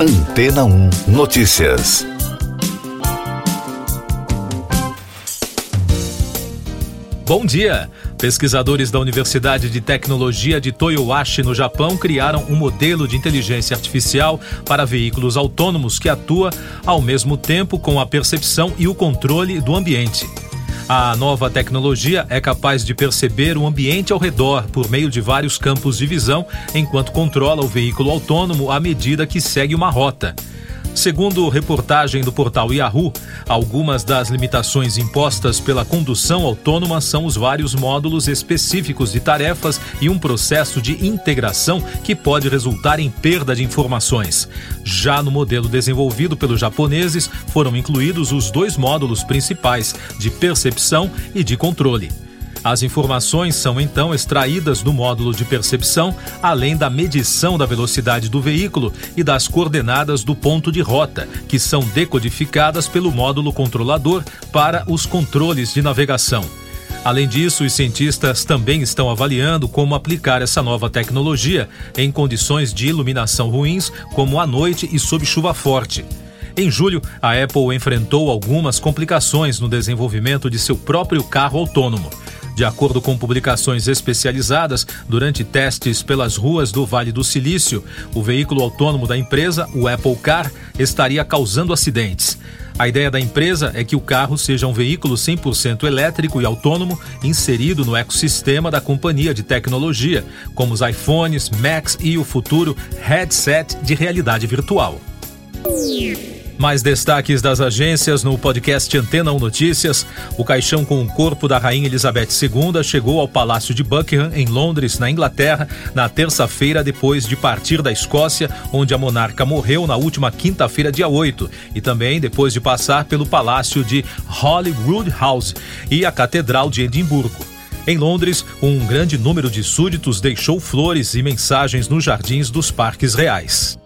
Antena 1 Notícias. Bom dia! Pesquisadores da Universidade de Tecnologia de Toyohashi, no Japão, criaram um modelo de inteligência artificial para veículos autônomos que atua ao mesmo tempo com a percepção e o controle do ambiente. A nova tecnologia é capaz de perceber o ambiente ao redor por meio de vários campos de visão, enquanto controla o veículo autônomo à medida que segue uma rota. Segundo reportagem do portal Yahoo, algumas das limitações impostas pela condução autônoma são os vários módulos específicos de tarefas e um processo de integração que pode resultar em perda de informações. Já no modelo desenvolvido pelos japoneses, foram incluídos os dois módulos principais de percepção e de controle. As informações são então extraídas do módulo de percepção, além da medição da velocidade do veículo e das coordenadas do ponto de rota, que são decodificadas pelo módulo controlador para os controles de navegação. Além disso, os cientistas também estão avaliando como aplicar essa nova tecnologia em condições de iluminação ruins, como à noite e sob chuva forte. Em julho, a Apple enfrentou algumas complicações no desenvolvimento de seu próprio carro autônomo. De acordo com publicações especializadas, durante testes pelas ruas do Vale do Silício, o veículo autônomo da empresa, o Apple Car, estaria causando acidentes. A ideia da empresa é que o carro seja um veículo 100% elétrico e autônomo inserido no ecossistema da companhia de tecnologia, como os iPhones, Macs e o futuro headset de realidade virtual. Mais destaques das agências no podcast Antena 1 Notícias. O caixão com o corpo da Rainha Elizabeth II chegou ao Palácio de Buckingham, em Londres, na Inglaterra, na terça-feira, depois de partir da Escócia, onde a monarca morreu na última quinta-feira, dia 8, e também depois de passar pelo Palácio de Holyrood House e a Catedral de Edimburgo. Em Londres, um grande número de súditos deixou flores e mensagens nos jardins dos parques reais.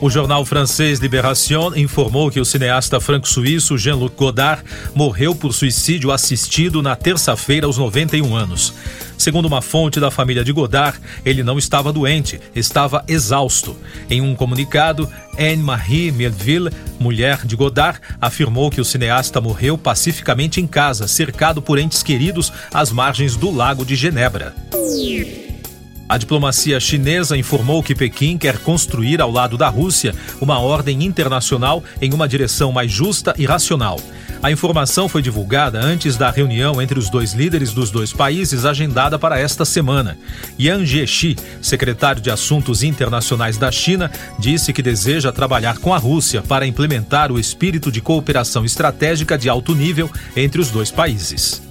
O jornal francês Libération informou que o cineasta franco-suíço Jean-Luc Godard morreu por suicídio assistido na terça-feira aos 91 anos. Segundo uma fonte da família de Godard, ele não estava doente, estava exausto. Em um comunicado, Anne-Marie Melville, mulher de Godard, afirmou que o cineasta morreu pacificamente em casa, cercado por entes queridos às margens do Lago de Genebra. A diplomacia chinesa informou que Pequim quer construir ao lado da Rússia uma ordem internacional em uma direção mais justa e racional. A informação foi divulgada antes da reunião entre os dois líderes dos dois países agendada para esta semana. Yang Jiechi, secretário de Assuntos Internacionais da China, disse que deseja trabalhar com a Rússia para implementar o espírito de cooperação estratégica de alto nível entre os dois países.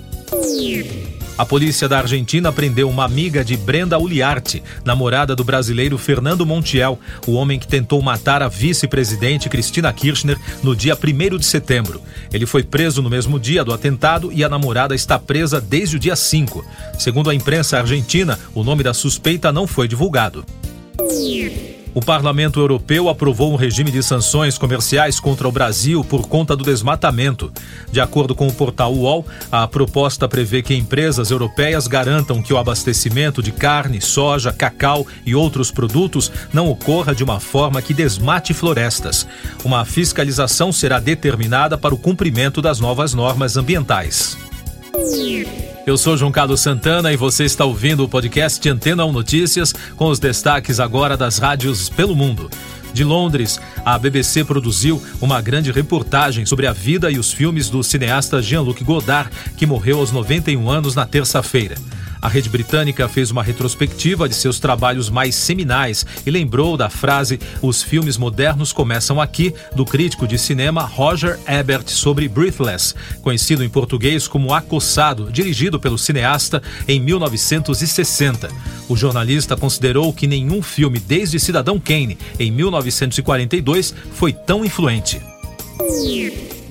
A polícia da Argentina prendeu uma amiga de Brenda Uliarte, namorada do brasileiro Fernando Montiel, o homem que tentou matar a vice-presidente Cristina Kirchner no dia 1 de setembro. Ele foi preso no mesmo dia do atentado e a namorada está presa desde o dia 5. Segundo a imprensa argentina, o nome da suspeita não foi divulgado. O Parlamento Europeu aprovou um regime de sanções comerciais contra o Brasil por conta do desmatamento. De acordo com o portal UOL, a proposta prevê que empresas europeias garantam que o abastecimento de carne, soja, cacau e outros produtos não ocorra de uma forma que desmate florestas. Uma fiscalização será determinada para o cumprimento das novas normas ambientais. Eu sou João Carlos Santana e você está ouvindo o podcast Antena 1 Notícias com os destaques agora das rádios pelo mundo. De Londres, a BBC produziu uma grande reportagem sobre a vida e os filmes do cineasta Jean-Luc Godard, que morreu aos 91 anos na terça-feira. A rede britânica fez uma retrospectiva de seus trabalhos mais seminais e lembrou da frase Os filmes modernos começam aqui, do crítico de cinema Roger Ebert sobre Breathless, conhecido em português como Acossado, dirigido pelo cineasta em 1960. O jornalista considerou que nenhum filme desde Cidadão Kane, em 1942, foi tão influente.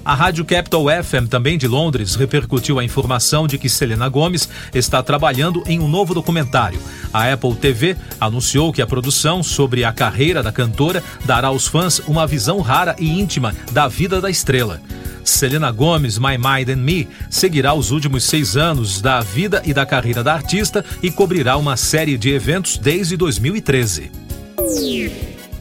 A Rádio Capital FM, também de Londres, repercutiu a informação de que Selena Gomes está trabalhando em um novo documentário. A Apple TV anunciou que a produção sobre a carreira da cantora dará aos fãs uma visão rara e íntima da vida da estrela. Selena Gomes, My Mind and Me, seguirá os últimos seis anos da vida e da carreira da artista e cobrirá uma série de eventos desde 2013.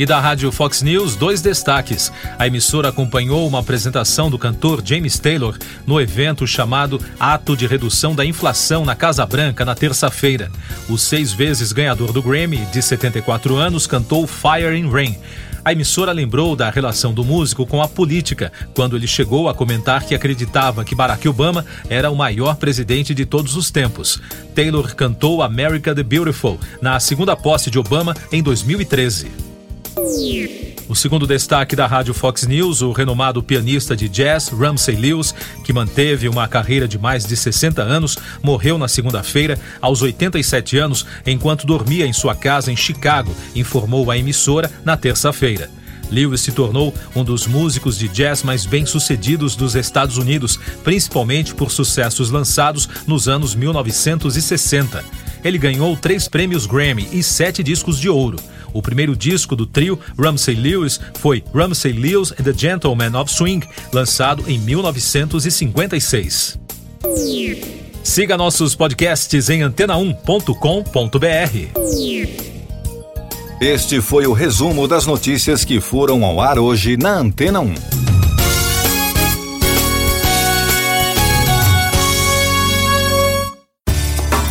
E da Rádio Fox News, dois destaques. A emissora acompanhou uma apresentação do cantor James Taylor no evento chamado Ato de Redução da Inflação na Casa Branca na terça-feira. O seis vezes ganhador do Grammy, de 74 anos, cantou Fire and Rain. A emissora lembrou da relação do músico com a política, quando ele chegou a comentar que acreditava que Barack Obama era o maior presidente de todos os tempos. Taylor cantou America the Beautiful na segunda posse de Obama em 2013. O segundo destaque da Rádio Fox News, o renomado pianista de jazz Ramsey Lewis, que manteve uma carreira de mais de 60 anos, morreu na segunda-feira, aos 87 anos, enquanto dormia em sua casa em Chicago, informou a emissora na terça-feira. Lewis se tornou um dos músicos de jazz mais bem-sucedidos dos Estados Unidos, principalmente por sucessos lançados nos anos 1960. Ele ganhou três prêmios Grammy e sete discos de ouro. O primeiro disco do trio Ramsey Lewis foi Ramsey Lewis and the Gentlemen of Swing, lançado em 1956. Siga nossos podcasts em antena1.com.br. Este foi o resumo das notícias que foram ao ar hoje na Antena 1.